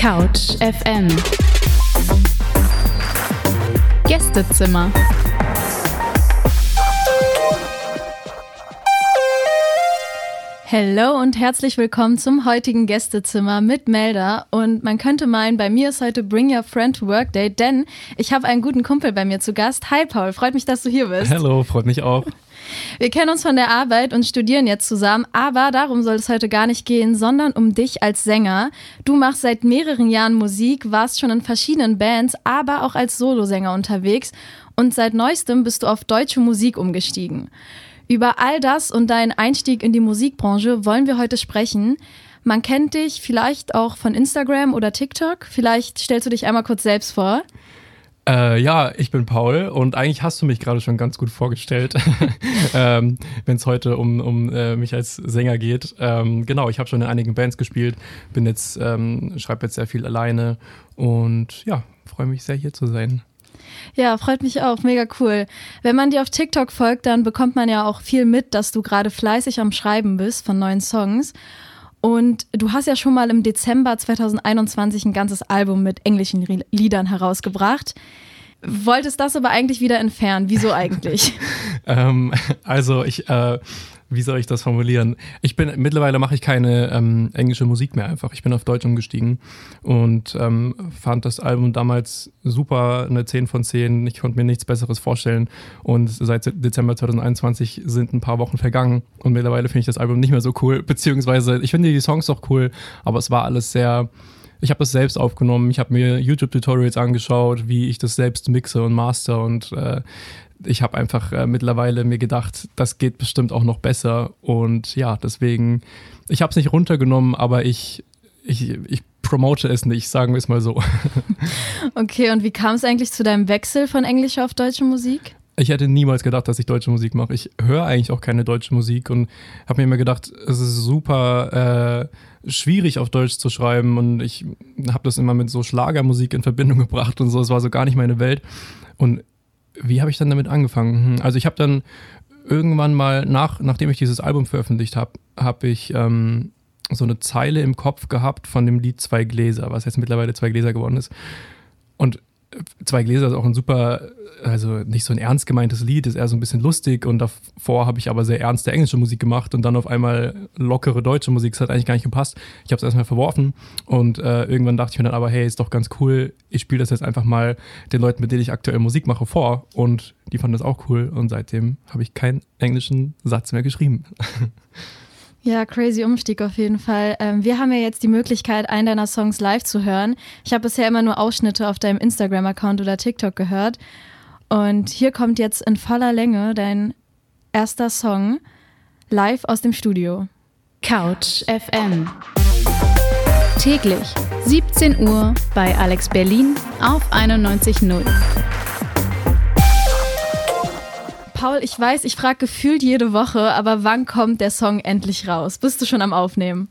Couch FM Gästezimmer Hallo und herzlich willkommen zum heutigen Gästezimmer mit Melda. Und man könnte meinen, bei mir ist heute Bring Your Friend to Work Day, denn ich habe einen guten Kumpel bei mir zu Gast. Hi Paul, freut mich, dass du hier bist. Hallo, freut mich auch. Wir kennen uns von der Arbeit und studieren jetzt zusammen, aber darum soll es heute gar nicht gehen, sondern um dich als Sänger. Du machst seit mehreren Jahren Musik, warst schon in verschiedenen Bands, aber auch als Solosänger unterwegs und seit neuestem bist du auf deutsche Musik umgestiegen. Über all das und deinen Einstieg in die Musikbranche wollen wir heute sprechen. Man kennt dich vielleicht auch von Instagram oder TikTok. Vielleicht stellst du dich einmal kurz selbst vor. Äh, ja, ich bin Paul und eigentlich hast du mich gerade schon ganz gut vorgestellt, ähm, wenn es heute um, um äh, mich als Sänger geht. Ähm, genau, ich habe schon in einigen Bands gespielt, bin jetzt, ähm, schreibe jetzt sehr viel alleine und ja, freue mich sehr hier zu sein. Ja, freut mich auch. Mega cool. Wenn man dir auf TikTok folgt, dann bekommt man ja auch viel mit, dass du gerade fleißig am Schreiben bist von neuen Songs. Und du hast ja schon mal im Dezember 2021 ein ganzes Album mit englischen Liedern herausgebracht. Wolltest das aber eigentlich wieder entfernen. Wieso eigentlich? ähm, also ich äh, wie soll ich das formulieren? Ich bin mittlerweile mache ich keine ähm, englische Musik mehr einfach. Ich bin auf Deutsch umgestiegen und ähm, fand das Album damals super, eine 10 von 10. Ich konnte mir nichts Besseres vorstellen. Und seit Dezember 2021 sind ein paar Wochen vergangen und mittlerweile finde ich das Album nicht mehr so cool. Beziehungsweise ich finde die Songs auch cool, aber es war alles sehr ich habe das selbst aufgenommen, ich habe mir YouTube-Tutorials angeschaut, wie ich das selbst mixe und master und äh, ich habe einfach äh, mittlerweile mir gedacht, das geht bestimmt auch noch besser. Und ja, deswegen, ich habe es nicht runtergenommen, aber ich, ich, ich promote es nicht, sagen wir es mal so. Okay, und wie kam es eigentlich zu deinem Wechsel von englischer auf deutsche Musik? Ich hätte niemals gedacht, dass ich deutsche Musik mache. Ich höre eigentlich auch keine deutsche Musik und habe mir immer gedacht, es ist super äh, schwierig auf Deutsch zu schreiben und ich habe das immer mit so Schlagermusik in Verbindung gebracht und so. Es war so gar nicht meine Welt. Und wie habe ich dann damit angefangen? Hm, also ich habe dann irgendwann mal, nach, nachdem ich dieses Album veröffentlicht habe, habe ich ähm, so eine Zeile im Kopf gehabt von dem Lied Zwei Gläser, was jetzt mittlerweile Zwei Gläser geworden ist. Und Zwei Gläser ist auch ein super, also nicht so ein ernst gemeintes Lied, ist eher so ein bisschen lustig und davor habe ich aber sehr ernste englische Musik gemacht und dann auf einmal lockere deutsche Musik, das hat eigentlich gar nicht gepasst. Ich habe es erstmal verworfen und äh, irgendwann dachte ich mir dann aber, hey, ist doch ganz cool, ich spiele das jetzt einfach mal den Leuten, mit denen ich aktuell Musik mache, vor und die fanden das auch cool und seitdem habe ich keinen englischen Satz mehr geschrieben. Ja, crazy Umstieg auf jeden Fall. Ähm, wir haben ja jetzt die Möglichkeit, einen deiner Songs live zu hören. Ich habe bisher immer nur Ausschnitte auf deinem Instagram-Account oder TikTok gehört. Und hier kommt jetzt in voller Länge dein erster Song live aus dem Studio. Couch FM. Täglich 17 Uhr bei Alex Berlin auf 91.0. Paul, ich weiß, ich frage gefühlt jede Woche, aber wann kommt der Song endlich raus? Bist du schon am Aufnehmen?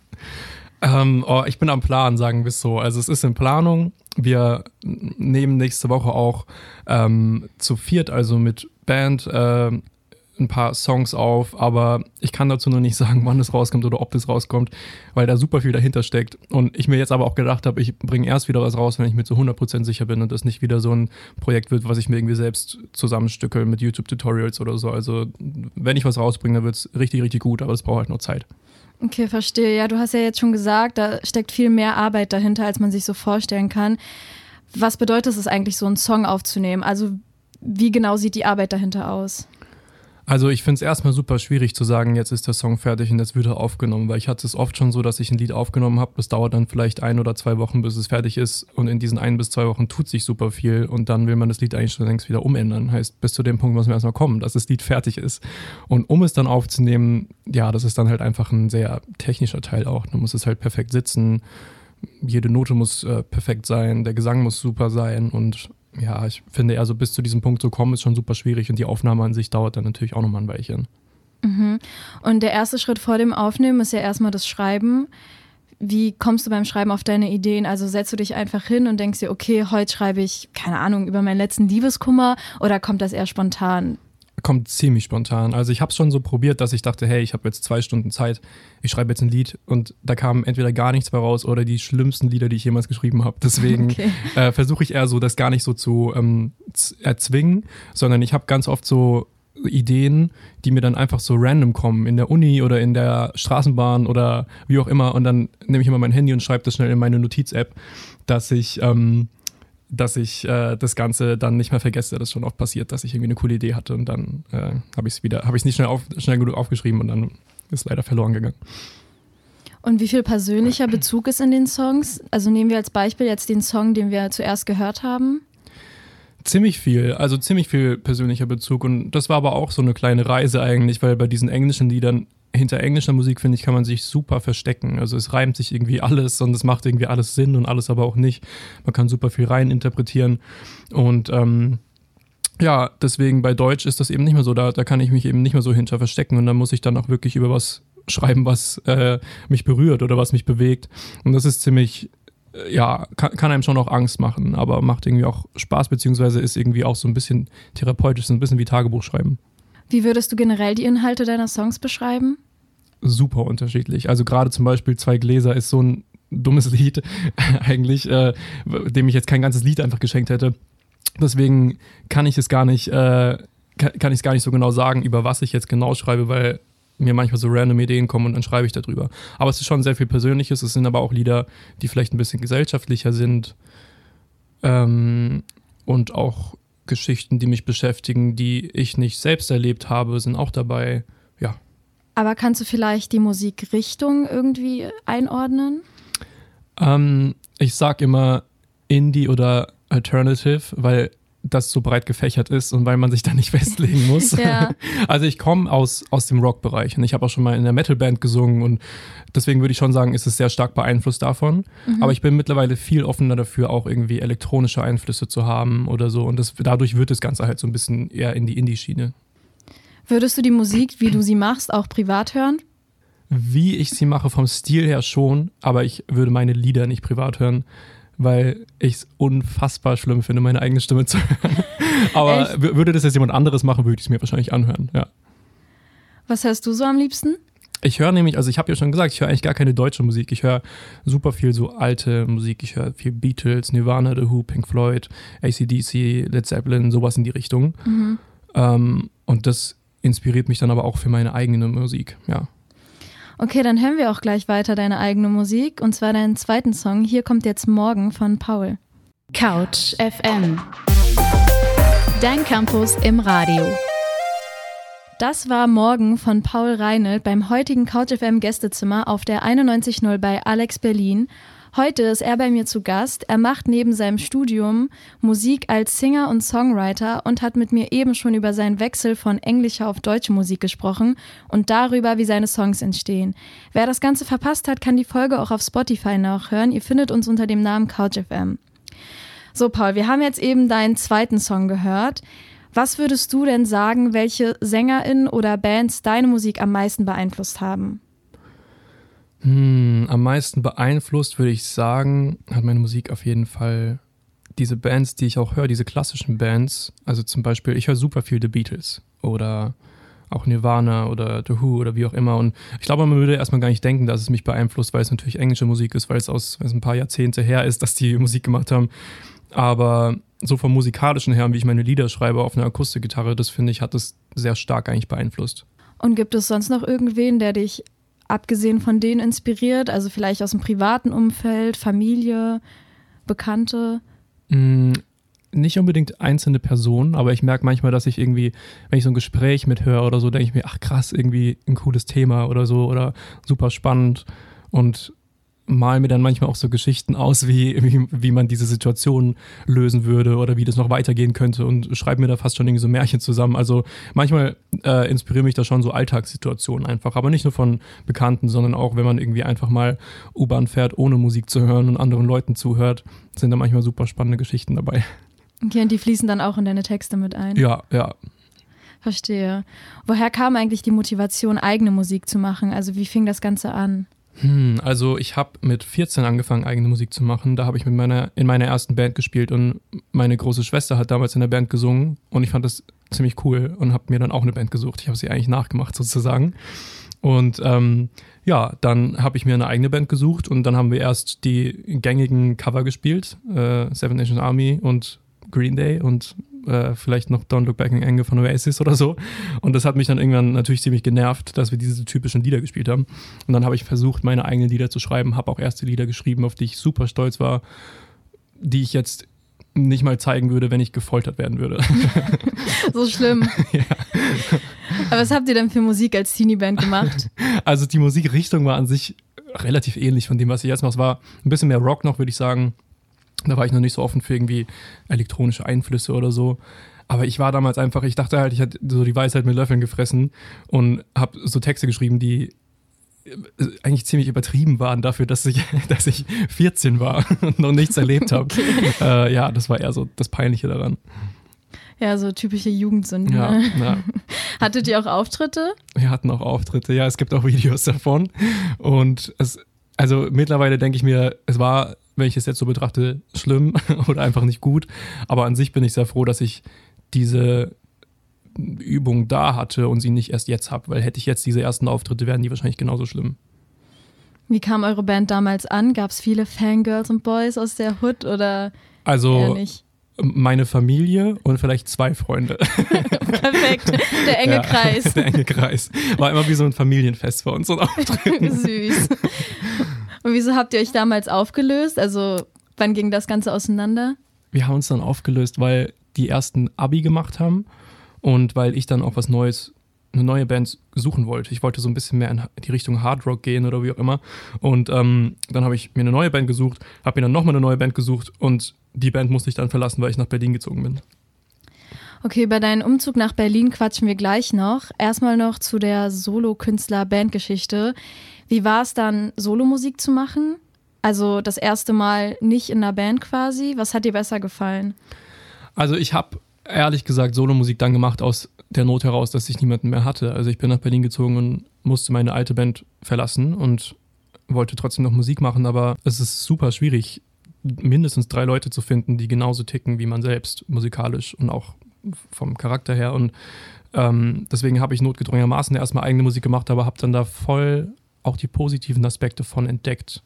Ähm, oh, ich bin am Plan, sagen wir es so. Also es ist in Planung. Wir nehmen nächste Woche auch ähm, zu viert, also mit Band, äh, ein paar Songs auf, aber ich kann dazu noch nicht sagen, wann es rauskommt oder ob es rauskommt, weil da super viel dahinter steckt. Und ich mir jetzt aber auch gedacht habe, ich bringe erst wieder was raus, wenn ich mir zu 100% sicher bin und das nicht wieder so ein Projekt wird, was ich mir irgendwie selbst zusammenstücke mit YouTube-Tutorials oder so. Also wenn ich was rausbringe, dann wird es richtig, richtig gut, aber es braucht halt nur Zeit. Okay, verstehe. Ja, du hast ja jetzt schon gesagt, da steckt viel mehr Arbeit dahinter, als man sich so vorstellen kann. Was bedeutet es eigentlich, so einen Song aufzunehmen? Also wie genau sieht die Arbeit dahinter aus? Also ich finde es erstmal super schwierig zu sagen, jetzt ist der Song fertig und jetzt wird er aufgenommen, weil ich hatte es oft schon so, dass ich ein Lied aufgenommen habe, das dauert dann vielleicht ein oder zwei Wochen, bis es fertig ist und in diesen ein bis zwei Wochen tut sich super viel und dann will man das Lied eigentlich schon längst wieder umändern. Heißt, bis zu dem Punkt muss man erstmal kommen, dass das Lied fertig ist. Und um es dann aufzunehmen, ja, das ist dann halt einfach ein sehr technischer Teil auch. Da muss es halt perfekt sitzen, jede Note muss äh, perfekt sein, der Gesang muss super sein und ja, ich finde eher so bis zu diesem Punkt zu kommen, ist schon super schwierig und die Aufnahme an sich dauert dann natürlich auch nochmal ein Weilchen. Mhm. Und der erste Schritt vor dem Aufnehmen ist ja erstmal das Schreiben. Wie kommst du beim Schreiben auf deine Ideen? Also setzt du dich einfach hin und denkst dir, okay, heute schreibe ich, keine Ahnung, über meinen letzten Liebeskummer oder kommt das eher spontan? Kommt ziemlich spontan. Also ich habe es schon so probiert, dass ich dachte, hey, ich habe jetzt zwei Stunden Zeit, ich schreibe jetzt ein Lied und da kam entweder gar nichts mehr raus oder die schlimmsten Lieder, die ich jemals geschrieben habe. Deswegen okay. äh, versuche ich eher so, das gar nicht so zu ähm, erzwingen, sondern ich habe ganz oft so Ideen, die mir dann einfach so random kommen, in der Uni oder in der Straßenbahn oder wie auch immer. Und dann nehme ich immer mein Handy und schreibe das schnell in meine Notiz-App, dass ich ähm, dass ich äh, das Ganze dann nicht mehr vergesse. Das ist schon oft passiert, dass ich irgendwie eine coole Idee hatte und dann äh, habe ich es wieder, habe ich es nicht schnell, auf, schnell genug aufgeschrieben und dann ist leider verloren gegangen. Und wie viel persönlicher Bezug ist in den Songs? Also nehmen wir als Beispiel jetzt den Song, den wir zuerst gehört haben. Ziemlich viel, also ziemlich viel persönlicher Bezug. Und das war aber auch so eine kleine Reise eigentlich, weil bei diesen englischen Liedern hinter englischer Musik, finde ich, kann man sich super verstecken. Also es reimt sich irgendwie alles und es macht irgendwie alles Sinn und alles aber auch nicht. Man kann super viel rein interpretieren. Und ähm, ja, deswegen bei Deutsch ist das eben nicht mehr so. Da, da kann ich mich eben nicht mehr so hinter verstecken und da muss ich dann auch wirklich über was schreiben, was äh, mich berührt oder was mich bewegt. Und das ist ziemlich, äh, ja, kann, kann, einem schon auch Angst machen, aber macht irgendwie auch Spaß, beziehungsweise ist irgendwie auch so ein bisschen therapeutisch, so ein bisschen wie Tagebuch schreiben. Wie würdest du generell die Inhalte deiner Songs beschreiben? Super unterschiedlich. Also gerade zum Beispiel Zwei Gläser ist so ein dummes Lied eigentlich, äh, dem ich jetzt kein ganzes Lied einfach geschenkt hätte. Deswegen kann ich es gar nicht, äh, kann, ich es gar nicht so genau sagen, über was ich jetzt genau schreibe, weil mir manchmal so random Ideen kommen und dann schreibe ich darüber. Aber es ist schon sehr viel Persönliches. Es sind aber auch Lieder, die vielleicht ein bisschen gesellschaftlicher sind ähm, und auch Geschichten, die mich beschäftigen, die ich nicht selbst erlebt habe, sind auch dabei. Ja. Aber kannst du vielleicht die Musikrichtung irgendwie einordnen? Ähm, ich sag immer Indie oder Alternative, weil das so breit gefächert ist und weil man sich da nicht festlegen muss. ja. Also ich komme aus, aus dem Rock-Bereich und ich habe auch schon mal in der Metal-Band gesungen und deswegen würde ich schon sagen, ist es sehr stark beeinflusst davon. Mhm. Aber ich bin mittlerweile viel offener dafür, auch irgendwie elektronische Einflüsse zu haben oder so und das, dadurch wird das Ganze halt so ein bisschen eher in die Indie-Schiene. Würdest du die Musik, wie du sie machst, auch privat hören? Wie ich sie mache, vom Stil her schon, aber ich würde meine Lieder nicht privat hören weil ich es unfassbar schlimm finde, meine eigene Stimme zu hören. Aber Echt? würde das jetzt jemand anderes machen, würde ich es mir wahrscheinlich anhören, ja. Was hörst du so am liebsten? Ich höre nämlich, also ich habe ja schon gesagt, ich höre eigentlich gar keine deutsche Musik. Ich höre super viel so alte Musik. Ich höre viel Beatles, Nirvana, The Who, Pink Floyd, ACDC, Led Zeppelin, sowas in die Richtung. Mhm. Ähm, und das inspiriert mich dann aber auch für meine eigene Musik, ja. Okay, dann hören wir auch gleich weiter deine eigene Musik und zwar deinen zweiten Song. Hier kommt jetzt Morgen von Paul. Couch FM. Dein Campus im Radio. Das war Morgen von Paul Reinelt beim heutigen Couch FM Gästezimmer auf der 91.0 bei Alex Berlin. Heute ist er bei mir zu Gast. Er macht neben seinem Studium Musik als Singer und Songwriter und hat mit mir eben schon über seinen Wechsel von englischer auf deutsche Musik gesprochen und darüber, wie seine Songs entstehen. Wer das Ganze verpasst hat, kann die Folge auch auf Spotify nachhören. Ihr findet uns unter dem Namen CouchFM. So, Paul, wir haben jetzt eben deinen zweiten Song gehört. Was würdest du denn sagen, welche SängerInnen oder Bands deine Musik am meisten beeinflusst haben? Hm, am meisten beeinflusst, würde ich sagen, hat meine Musik auf jeden Fall diese Bands, die ich auch höre, diese klassischen Bands. Also zum Beispiel, ich höre super viel The Beatles oder auch Nirvana oder The Who oder wie auch immer. Und ich glaube, man würde erstmal gar nicht denken, dass es mich beeinflusst, weil es natürlich englische Musik ist, weil es aus weil es ein paar Jahrzehnte her ist, dass die Musik gemacht haben. Aber so vom musikalischen her, wie ich meine Lieder schreibe auf einer Akustikgitarre, das finde ich, hat das sehr stark eigentlich beeinflusst. Und gibt es sonst noch irgendwen, der dich abgesehen von denen inspiriert? Also vielleicht aus dem privaten Umfeld, Familie, Bekannte? Mm, nicht unbedingt einzelne Personen, aber ich merke manchmal, dass ich irgendwie, wenn ich so ein Gespräch mithöre oder so, denke ich mir, ach krass, irgendwie ein cooles Thema oder so oder super spannend. Und mal mir dann manchmal auch so Geschichten aus, wie, wie, wie man diese Situation lösen würde oder wie das noch weitergehen könnte und schreibe mir da fast schon irgendwie so Märchen zusammen. Also manchmal äh, inspirieren mich da schon so Alltagssituationen einfach, aber nicht nur von Bekannten, sondern auch, wenn man irgendwie einfach mal U-Bahn fährt, ohne Musik zu hören und anderen Leuten zuhört, sind da manchmal super spannende Geschichten dabei. Okay, und die fließen dann auch in deine Texte mit ein? Ja, ja. Verstehe. Woher kam eigentlich die Motivation, eigene Musik zu machen? Also wie fing das Ganze an? Hm, also ich habe mit 14 angefangen, eigene Musik zu machen. Da habe ich mit meiner, in meiner ersten Band gespielt und meine große Schwester hat damals in der Band gesungen und ich fand das ziemlich cool und habe mir dann auch eine Band gesucht. Ich habe sie eigentlich nachgemacht sozusagen. Und ähm, ja, dann habe ich mir eine eigene Band gesucht und dann haben wir erst die gängigen Cover gespielt, äh, Seven Nations Army und Green Day und äh, vielleicht noch Don't Look Back in Anger von Oasis oder so. Und das hat mich dann irgendwann natürlich ziemlich genervt, dass wir diese typischen Lieder gespielt haben. Und dann habe ich versucht, meine eigenen Lieder zu schreiben, habe auch erste Lieder geschrieben, auf die ich super stolz war, die ich jetzt nicht mal zeigen würde, wenn ich gefoltert werden würde. so schlimm. ja. Aber was habt ihr denn für Musik als Teenie-Band gemacht? Also die Musikrichtung war an sich relativ ähnlich von dem, was ich jetzt mache. Es war ein bisschen mehr Rock noch, würde ich sagen. Da war ich noch nicht so offen für irgendwie elektronische Einflüsse oder so. Aber ich war damals einfach, ich dachte halt, ich hatte so die Weisheit mit Löffeln gefressen und habe so Texte geschrieben, die äh, eigentlich ziemlich übertrieben waren dafür, dass ich, dass ich 14 war und noch nichts erlebt habe. Okay. Äh, ja, das war eher so das Peinliche daran. Ja, so typische Jugendsünden. Ja, ne? ja. Hattet ihr auch Auftritte? Wir hatten auch Auftritte, ja, es gibt auch Videos davon. Und es, also mittlerweile denke ich mir, es war, wenn ich es jetzt so betrachte, schlimm oder einfach nicht gut. Aber an sich bin ich sehr froh, dass ich diese Übung da hatte und sie nicht erst jetzt habe, weil hätte ich jetzt diese ersten Auftritte, wären die wahrscheinlich genauso schlimm. Wie kam eure Band damals an? Gab es viele Fangirls und Boys aus der Hood oder also, meine Familie und vielleicht zwei Freunde. Perfekt, der enge ja, Kreis. Der enge Kreis. War immer wie so ein Familienfest für uns ein Süß. Und wieso habt ihr euch damals aufgelöst? Also, wann ging das Ganze auseinander? Wir haben uns dann aufgelöst, weil die ersten Abi gemacht haben und weil ich dann auch was Neues, eine neue Band suchen wollte. Ich wollte so ein bisschen mehr in die Richtung Hard Rock gehen oder wie auch immer. Und ähm, dann habe ich mir eine neue Band gesucht, habe mir dann nochmal eine neue Band gesucht und die Band musste ich dann verlassen, weil ich nach Berlin gezogen bin. Okay, über deinen Umzug nach Berlin quatschen wir gleich noch. Erstmal noch zu der Solo-Künstler-Bandgeschichte. Wie war es dann, Solomusik zu machen? Also das erste Mal nicht in einer Band quasi. Was hat dir besser gefallen? Also ich habe ehrlich gesagt Solomusik dann gemacht aus der Not heraus, dass ich niemanden mehr hatte. Also ich bin nach Berlin gezogen und musste meine alte Band verlassen und wollte trotzdem noch Musik machen, aber es ist super schwierig, mindestens drei Leute zu finden, die genauso ticken wie man selbst, musikalisch und auch vom Charakter her. Und ähm, deswegen habe ich notgedrungenermaßen erstmal eigene Musik gemacht, aber habe dann da voll auch die positiven Aspekte von entdeckt.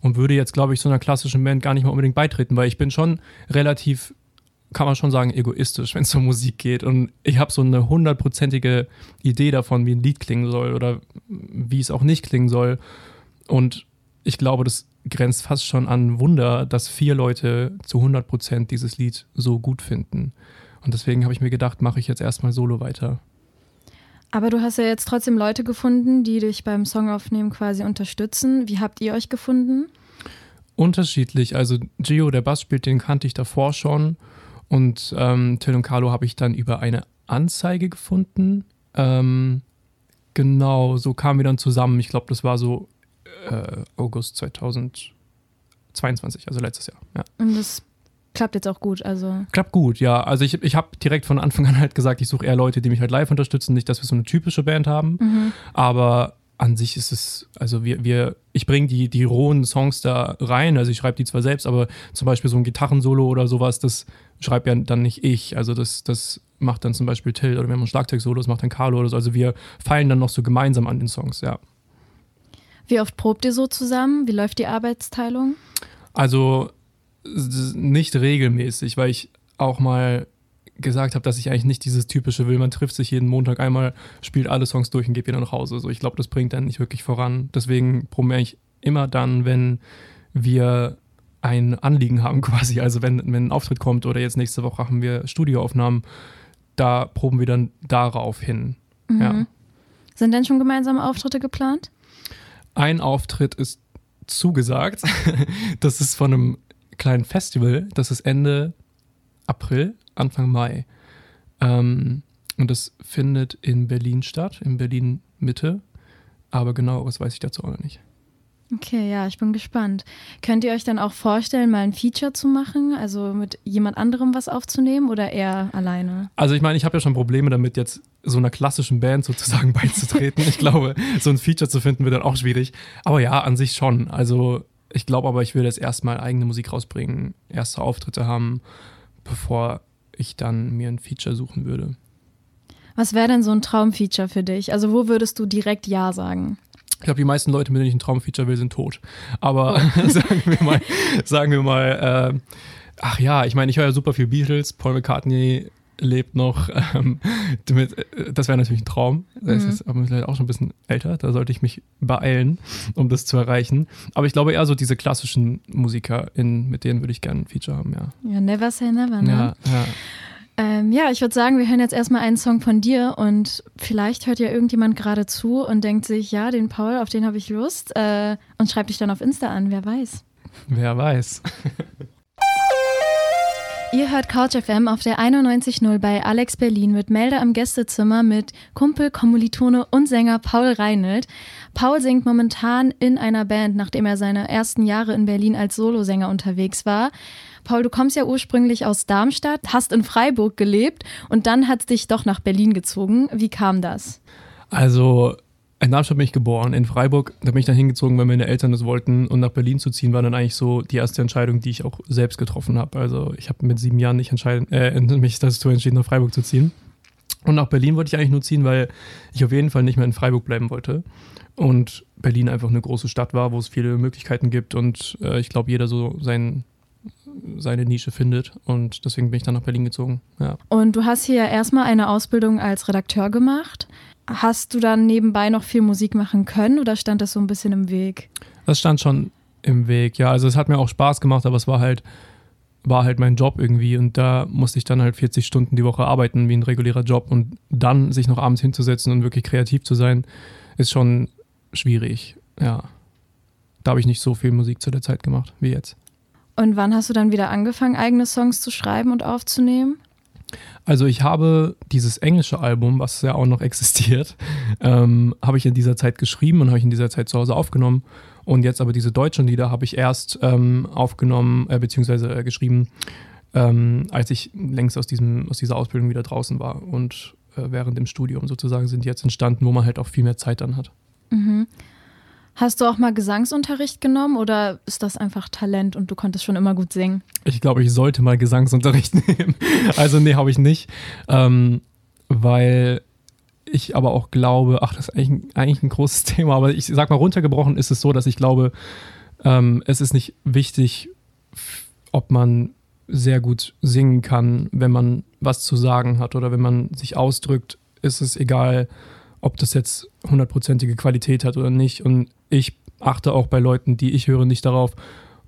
Und würde jetzt, glaube ich, so einer klassischen Band gar nicht mal unbedingt beitreten, weil ich bin schon relativ kann man schon sagen, egoistisch, wenn es um Musik geht. Und ich habe so eine hundertprozentige Idee davon, wie ein Lied klingen soll oder wie es auch nicht klingen soll. Und ich glaube, das grenzt fast schon an Wunder, dass vier Leute zu 100 Prozent dieses Lied so gut finden. Und deswegen habe ich mir gedacht, mache ich jetzt erstmal solo weiter. Aber du hast ja jetzt trotzdem Leute gefunden, die dich beim Songaufnehmen quasi unterstützen. Wie habt ihr euch gefunden? Unterschiedlich. Also Gio, der Bass spielt, den kannte ich davor schon. Und ähm, Till und Carlo habe ich dann über eine Anzeige gefunden. Ähm, genau, so kamen wir dann zusammen. Ich glaube, das war so äh, August 2022, also letztes Jahr. Ja. Und das klappt jetzt auch gut, also. Klappt gut, ja. Also ich, ich habe direkt von Anfang an halt gesagt, ich suche eher Leute, die mich halt live unterstützen, nicht, dass wir so eine typische Band haben. Mhm. Aber an sich ist es, also wir, wir ich bringe die, die rohen Songs da rein, also ich schreibe die zwar selbst, aber zum Beispiel so ein Gitarrensolo oder sowas, das schreibe ja dann nicht ich. Also das, das macht dann zum Beispiel Till oder wenn man Schlagzeug-Solo, das macht dann Carlo oder so. Also wir feilen dann noch so gemeinsam an den Songs, ja. Wie oft probt ihr so zusammen? Wie läuft die Arbeitsteilung? Also nicht regelmäßig, weil ich auch mal gesagt habe, dass ich eigentlich nicht dieses typische will, man trifft sich jeden Montag einmal, spielt alle Songs durch und geht wieder nach Hause. So, ich glaube, das bringt dann nicht wirklich voran. Deswegen probiere ich immer dann, wenn wir ein Anliegen haben quasi. Also wenn, wenn ein Auftritt kommt oder jetzt nächste Woche haben wir Studioaufnahmen, da proben wir dann darauf hin. Mhm. Ja. Sind denn schon gemeinsame Auftritte geplant? Ein Auftritt ist zugesagt. Das ist von einem kleinen Festival. Das ist Ende April Anfang Mai. Ähm, und das findet in Berlin statt, in Berlin Mitte. Aber genaueres weiß ich dazu auch noch nicht. Okay, ja, ich bin gespannt. Könnt ihr euch dann auch vorstellen, mal ein Feature zu machen, also mit jemand anderem was aufzunehmen oder eher alleine? Also ich meine, ich habe ja schon Probleme damit, jetzt so einer klassischen Band sozusagen beizutreten. ich glaube, so ein Feature zu finden wird dann auch schwierig. Aber ja, an sich schon. Also ich glaube aber, ich würde jetzt erstmal eigene Musik rausbringen, erste Auftritte haben, bevor ich dann mir ein Feature suchen würde. Was wäre denn so ein Traumfeature für dich? Also wo würdest du direkt Ja sagen? Ich glaube, die meisten Leute, mit denen ich ein Traumfeature will, sind tot. Aber oh. sagen wir mal, sagen wir mal, äh, ach ja, ich meine, ich höre ja super viel Beatles, Paul McCartney lebt noch. Ähm, damit, äh, das wäre natürlich ein Traum. Er ist mhm. jetzt aber vielleicht auch schon ein bisschen älter. Da sollte ich mich beeilen, um das zu erreichen. Aber ich glaube eher so diese klassischen Musiker, mit denen würde ich gerne ein Feature haben, ja. Ja, never say never, ne? Ja, ja. Ähm, ja, ich würde sagen, wir hören jetzt erstmal einen Song von dir und vielleicht hört ja irgendjemand gerade zu und denkt sich, ja, den Paul, auf den habe ich Lust äh, und schreibt dich dann auf Insta an, wer weiß. Wer weiß. Ihr hört Couch FM auf der 91.0 bei Alex Berlin mit Melder am Gästezimmer mit Kumpel, Kommilitone und Sänger Paul Reinelt. Paul singt momentan in einer Band, nachdem er seine ersten Jahre in Berlin als Solosänger unterwegs war. Paul, du kommst ja ursprünglich aus Darmstadt, hast in Freiburg gelebt und dann hat dich doch nach Berlin gezogen. Wie kam das? Also in Darmstadt bin ich geboren, in Freiburg, da bin ich dann hingezogen, weil meine Eltern das wollten und nach Berlin zu ziehen war dann eigentlich so die erste Entscheidung, die ich auch selbst getroffen habe. Also ich habe mit sieben Jahren nicht entscheiden, äh, mich dazu entschieden, nach Freiburg zu ziehen. Und nach Berlin wollte ich eigentlich nur ziehen, weil ich auf jeden Fall nicht mehr in Freiburg bleiben wollte. Und Berlin einfach eine große Stadt war, wo es viele Möglichkeiten gibt und äh, ich glaube, jeder so sein, seine Nische findet. Und deswegen bin ich dann nach Berlin gezogen. Ja. Und du hast hier erstmal eine Ausbildung als Redakteur gemacht. Hast du dann nebenbei noch viel Musik machen können oder stand das so ein bisschen im Weg? Das stand schon im Weg, ja. Also es hat mir auch Spaß gemacht, aber es war halt, war halt mein Job irgendwie und da musste ich dann halt 40 Stunden die Woche arbeiten wie ein regulärer Job und dann sich noch abends hinzusetzen und wirklich kreativ zu sein, ist schon schwierig, ja. Da habe ich nicht so viel Musik zu der Zeit gemacht wie jetzt. Und wann hast du dann wieder angefangen, eigene Songs zu schreiben und aufzunehmen? Also ich habe dieses englische Album, was ja auch noch existiert, ähm, habe ich in dieser Zeit geschrieben und habe ich in dieser Zeit zu Hause aufgenommen. Und jetzt aber diese deutschen Lieder habe ich erst ähm, aufgenommen, äh, beziehungsweise äh, geschrieben, ähm, als ich längst aus, diesem, aus dieser Ausbildung wieder draußen war. Und äh, während dem Studium sozusagen sind die jetzt entstanden, wo man halt auch viel mehr Zeit dann hat. Mhm. Hast du auch mal Gesangsunterricht genommen oder ist das einfach Talent und du konntest schon immer gut singen? Ich glaube, ich sollte mal Gesangsunterricht nehmen. Also nee, habe ich nicht. Ähm, weil ich aber auch glaube, ach, das ist eigentlich, eigentlich, ein großes Thema, aber ich sag mal, runtergebrochen ist es so, dass ich glaube, ähm, es ist nicht wichtig, ob man sehr gut singen kann, wenn man was zu sagen hat oder wenn man sich ausdrückt, ist es egal, ob das jetzt hundertprozentige Qualität hat oder nicht. Und ich achte auch bei Leuten, die ich höre, nicht darauf,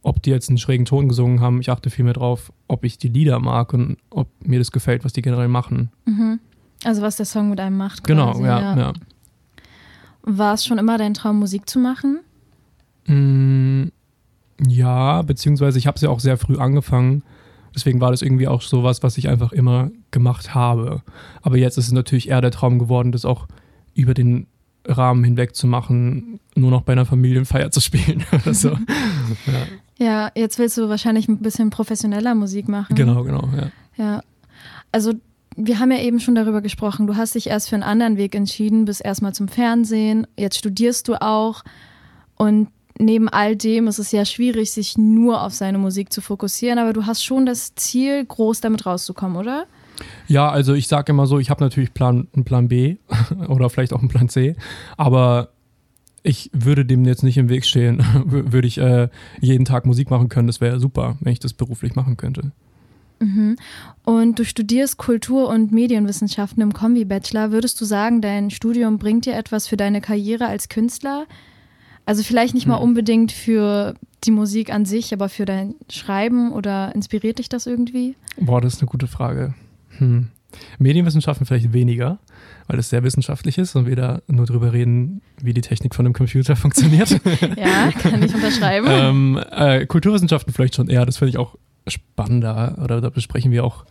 ob die jetzt einen schrägen Ton gesungen haben. Ich achte vielmehr darauf, ob ich die Lieder mag und ob mir das gefällt, was die generell machen. Mhm. Also was der Song mit einem macht. Genau, quasi, ja, ja. ja. War es schon immer dein Traum, Musik zu machen? Mm, ja, beziehungsweise ich habe es ja auch sehr früh angefangen. Deswegen war das irgendwie auch so was, was ich einfach immer gemacht habe. Aber jetzt ist es natürlich eher der Traum geworden, das auch über den Rahmen hinweg zu machen, nur noch bei einer Familienfeier zu spielen oder so. ja. ja, jetzt willst du wahrscheinlich ein bisschen professioneller Musik machen. Genau, genau, ja. Ja. Also wir haben ja eben schon darüber gesprochen, du hast dich erst für einen anderen Weg entschieden, bis erstmal zum Fernsehen, jetzt studierst du auch und neben all dem ist es ja schwierig, sich nur auf seine Musik zu fokussieren, aber du hast schon das Ziel, groß damit rauszukommen, oder? Ja, also ich sage immer so, ich habe natürlich Plan, einen Plan B oder vielleicht auch einen Plan C, aber ich würde dem jetzt nicht im Weg stehen. würde ich äh, jeden Tag Musik machen können, das wäre super, wenn ich das beruflich machen könnte. Mhm. Und du studierst Kultur- und Medienwissenschaften im Kombi-Bachelor. Würdest du sagen, dein Studium bringt dir etwas für deine Karriere als Künstler? Also vielleicht nicht mal hm. unbedingt für die Musik an sich, aber für dein Schreiben oder inspiriert dich das irgendwie? Boah, das ist eine gute Frage. Hm. Medienwissenschaften vielleicht weniger, weil es sehr wissenschaftlich ist und wir da nur drüber reden, wie die Technik von einem Computer funktioniert. ja, kann ich unterschreiben. ähm, äh, Kulturwissenschaften vielleicht schon eher, das finde ich auch spannender oder da besprechen wir auch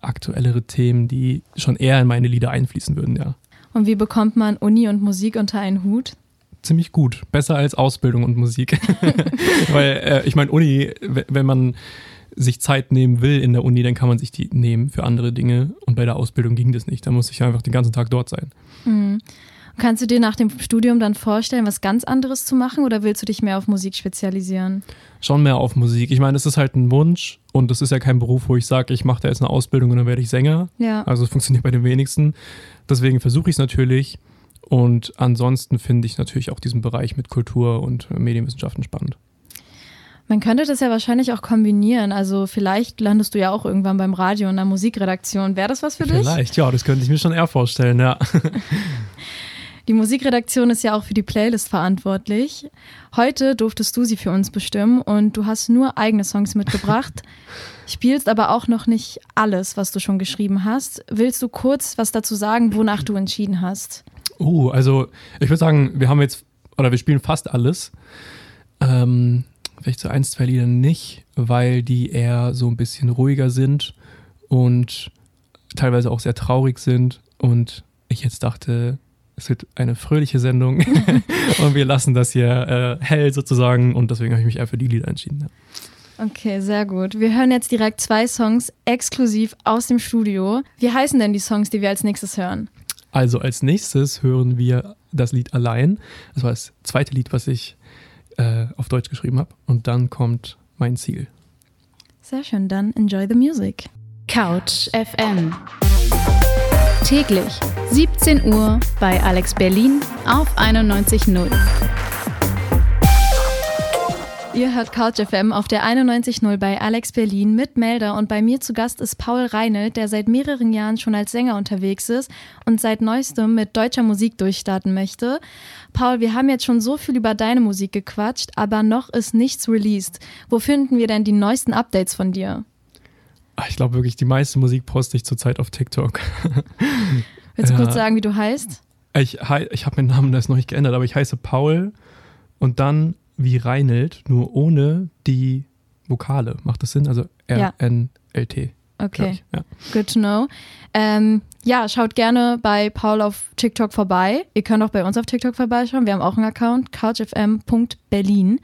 aktuellere Themen, die schon eher in meine Lieder einfließen würden, ja. Und wie bekommt man Uni und Musik unter einen Hut? Ziemlich gut. Besser als Ausbildung und Musik. Weil äh, ich meine, Uni, wenn man sich Zeit nehmen will in der Uni, dann kann man sich die nehmen für andere Dinge. Und bei der Ausbildung ging das nicht. Da muss ich einfach den ganzen Tag dort sein. Mhm. Kannst du dir nach dem Studium dann vorstellen, was ganz anderes zu machen oder willst du dich mehr auf Musik spezialisieren? Schon mehr auf Musik. Ich meine, es ist halt ein Wunsch und es ist ja kein Beruf, wo ich sage, ich mache da jetzt eine Ausbildung und dann werde ich Sänger. Ja. Also es funktioniert bei den wenigsten. Deswegen versuche ich es natürlich. Und ansonsten finde ich natürlich auch diesen Bereich mit Kultur und Medienwissenschaften spannend. Man könnte das ja wahrscheinlich auch kombinieren. Also vielleicht landest du ja auch irgendwann beim Radio in der Musikredaktion. Wäre das was für dich? Vielleicht, ja, das könnte ich mir schon eher vorstellen, ja. Die Musikredaktion ist ja auch für die Playlist verantwortlich. Heute durftest du sie für uns bestimmen und du hast nur eigene Songs mitgebracht, spielst aber auch noch nicht alles, was du schon geschrieben hast. Willst du kurz was dazu sagen, wonach du entschieden hast? Uh, also ich würde sagen, wir haben jetzt, oder wir spielen fast alles. Ähm, vielleicht so ein, zwei Lieder nicht, weil die eher so ein bisschen ruhiger sind und teilweise auch sehr traurig sind. Und ich jetzt dachte, es wird eine fröhliche Sendung und wir lassen das hier äh, hell sozusagen und deswegen habe ich mich eher für die Lieder entschieden. Ja. Okay, sehr gut. Wir hören jetzt direkt zwei Songs exklusiv aus dem Studio. Wie heißen denn die Songs, die wir als nächstes hören? Also als nächstes hören wir das Lied Allein. Das war das zweite Lied, was ich äh, auf Deutsch geschrieben habe. Und dann kommt mein Ziel. Sehr schön, dann enjoy the music. Couch FM. Täglich 17 Uhr bei Alex Berlin auf 91.0. Ihr hört Couch FM auf der 91.0 bei Alex Berlin mit Melder und bei mir zu Gast ist Paul Reinelt, der seit mehreren Jahren schon als Sänger unterwegs ist und seit neuestem mit deutscher Musik durchstarten möchte. Paul, wir haben jetzt schon so viel über deine Musik gequatscht, aber noch ist nichts released. Wo finden wir denn die neuesten Updates von dir? Ah, ich glaube wirklich, die meiste Musik poste ich zurzeit auf TikTok. Willst du ja. kurz sagen, wie du heißt? Ich, ich habe meinen Namen das noch nicht geändert, aber ich heiße Paul und dann wie Reinelt, nur ohne die Vokale. Macht das Sinn? Also R-N-L-T. Okay, ja. good to know. Ähm, ja, schaut gerne bei Paul auf TikTok vorbei. Ihr könnt auch bei uns auf TikTok vorbeischauen. Wir haben auch einen Account, couchfm.berlin.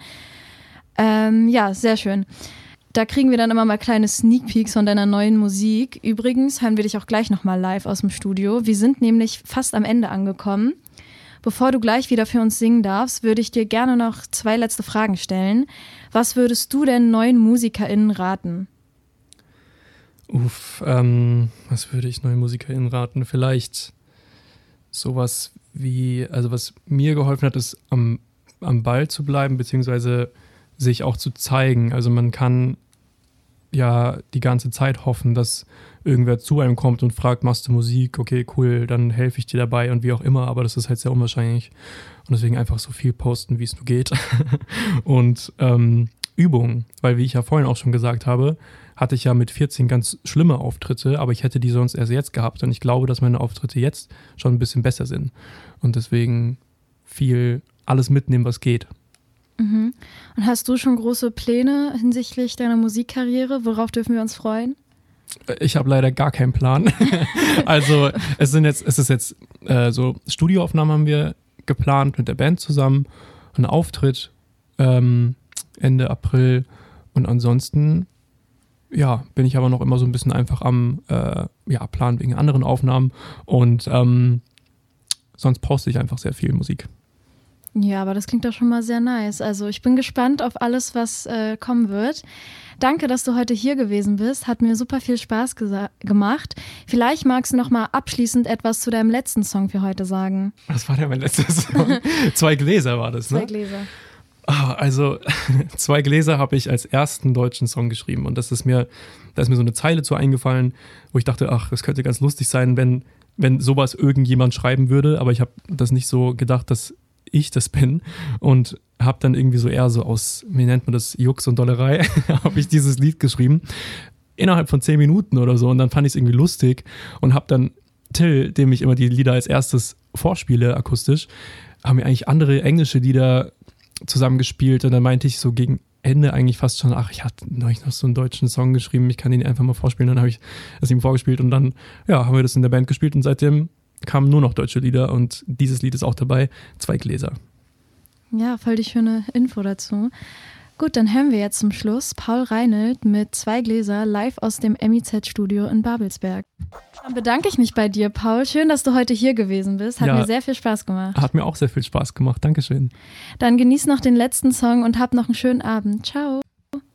Ähm, ja, sehr schön. Da kriegen wir dann immer mal kleine Sneak Peeks von deiner neuen Musik. Übrigens hören wir dich auch gleich nochmal live aus dem Studio. Wir sind nämlich fast am Ende angekommen. Bevor du gleich wieder für uns singen darfst, würde ich dir gerne noch zwei letzte Fragen stellen. Was würdest du denn neuen MusikerInnen raten? Uff, ähm, was würde ich neuen MusikerInnen raten? Vielleicht sowas wie, also was mir geholfen hat, ist am, am Ball zu bleiben, beziehungsweise sich auch zu zeigen. Also man kann ja die ganze Zeit hoffen, dass irgendwer zu einem kommt und fragt, machst du Musik? Okay, cool, dann helfe ich dir dabei und wie auch immer, aber das ist halt sehr unwahrscheinlich. Und deswegen einfach so viel posten, wie es nur geht. und ähm, Übungen, weil wie ich ja vorhin auch schon gesagt habe, hatte ich ja mit 14 ganz schlimme Auftritte, aber ich hätte die sonst erst jetzt gehabt. Und ich glaube, dass meine Auftritte jetzt schon ein bisschen besser sind. Und deswegen viel alles mitnehmen, was geht. Mhm. Und hast du schon große Pläne hinsichtlich deiner Musikkarriere? Worauf dürfen wir uns freuen? Ich habe leider gar keinen Plan. also es sind jetzt, es ist jetzt äh, so Studioaufnahmen haben wir geplant mit der Band zusammen, ein Auftritt ähm, Ende April und ansonsten ja bin ich aber noch immer so ein bisschen einfach am äh, ja Plan wegen anderen Aufnahmen und ähm, sonst poste ich einfach sehr viel Musik. Ja, aber das klingt doch schon mal sehr nice. Also ich bin gespannt auf alles, was äh, kommen wird. Danke, dass du heute hier gewesen bist. Hat mir super viel Spaß gemacht. Vielleicht magst du noch mal abschließend etwas zu deinem letzten Song für heute sagen. Was war denn mein letzter Song? Zwei Gläser war das, ne? Zwei Gläser. Ah, also zwei Gläser habe ich als ersten deutschen Song geschrieben und das ist mir, da ist mir so eine Zeile zu eingefallen, wo ich dachte, ach, es könnte ganz lustig sein, wenn wenn sowas irgendjemand schreiben würde, aber ich habe das nicht so gedacht, dass ich das bin und habe dann irgendwie so eher so aus, wie nennt man das, Jux und Dollerei, habe ich dieses Lied geschrieben. Innerhalb von zehn Minuten oder so und dann fand ich es irgendwie lustig und habe dann Till, dem ich immer die Lieder als erstes vorspiele, akustisch, haben wir eigentlich andere englische Lieder zusammengespielt und dann meinte ich so gegen Ende eigentlich fast schon, ach, ich hatte neulich noch so einen deutschen Song geschrieben, ich kann den einfach mal vorspielen. Dann habe ich das ihm vorgespielt und dann, ja, haben wir das in der Band gespielt und seitdem kamen nur noch deutsche Lieder und dieses Lied ist auch dabei, zwei Gläser. Ja, voll die schöne Info dazu. Gut, dann hören wir jetzt zum Schluss Paul Reinelt mit zwei Gläser live aus dem MIZ-Studio in Babelsberg. Dann bedanke ich mich bei dir, Paul. Schön, dass du heute hier gewesen bist. Hat Ja. mir sehr viel Spaß gemacht. Hat mir auch sehr viel Spaß gemacht. Dankeschön. Dann genieß noch den letzten Song und hab noch einen schönen Abend. Ciao.